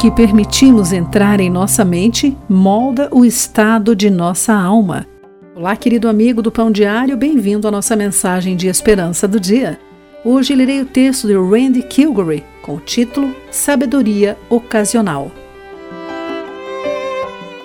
que permitimos entrar em nossa mente molda o estado de nossa alma. Olá, querido amigo do Pão Diário, bem-vindo à nossa mensagem de esperança do dia. Hoje lerei o texto de Randy Kilgory com o título Sabedoria Ocasional.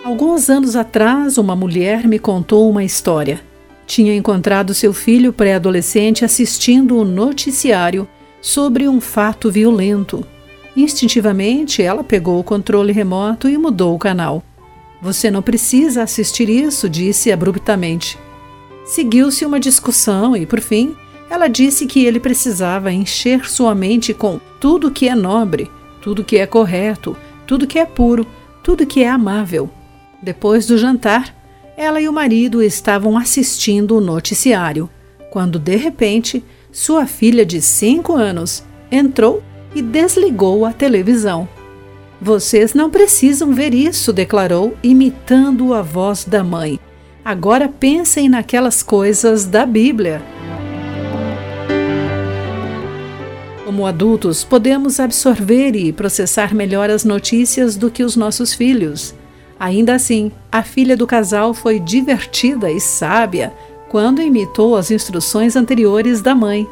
Alguns anos atrás, uma mulher me contou uma história. Tinha encontrado seu filho pré-adolescente assistindo o um noticiário sobre um fato violento. Instintivamente, ela pegou o controle remoto e mudou o canal. Você não precisa assistir isso, disse abruptamente. Seguiu-se uma discussão e, por fim, ela disse que ele precisava encher sua mente com tudo que é nobre, tudo que é correto, tudo que é puro, tudo que é amável. Depois do jantar, ela e o marido estavam assistindo o noticiário, quando de repente sua filha de cinco anos entrou e desligou a televisão. Vocês não precisam ver isso, declarou, imitando a voz da mãe. Agora pensem naquelas coisas da Bíblia. Como adultos, podemos absorver e processar melhor as notícias do que os nossos filhos. Ainda assim, a filha do casal foi divertida e sábia quando imitou as instruções anteriores da mãe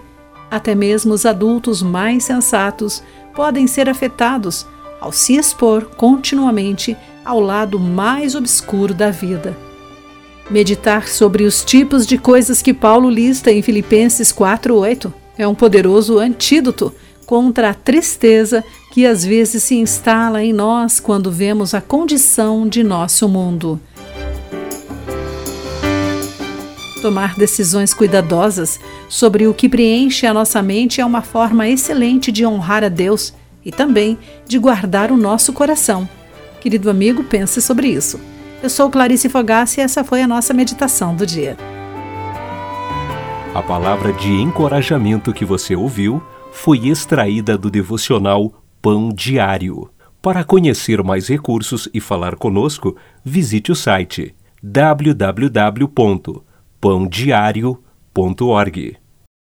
até mesmo os adultos mais sensatos podem ser afetados ao se expor continuamente ao lado mais obscuro da vida. Meditar sobre os tipos de coisas que Paulo lista em Filipenses 4:8 é um poderoso antídoto contra a tristeza que às vezes se instala em nós quando vemos a condição de nosso mundo. Tomar decisões cuidadosas sobre o que preenche a nossa mente é uma forma excelente de honrar a Deus e também de guardar o nosso coração. Querido amigo, pense sobre isso. Eu sou Clarice Fogassi e essa foi a nossa meditação do dia. A palavra de encorajamento que você ouviu foi extraída do devocional Pão Diário. Para conhecer mais recursos e falar conosco, visite o site www pãodiário.org.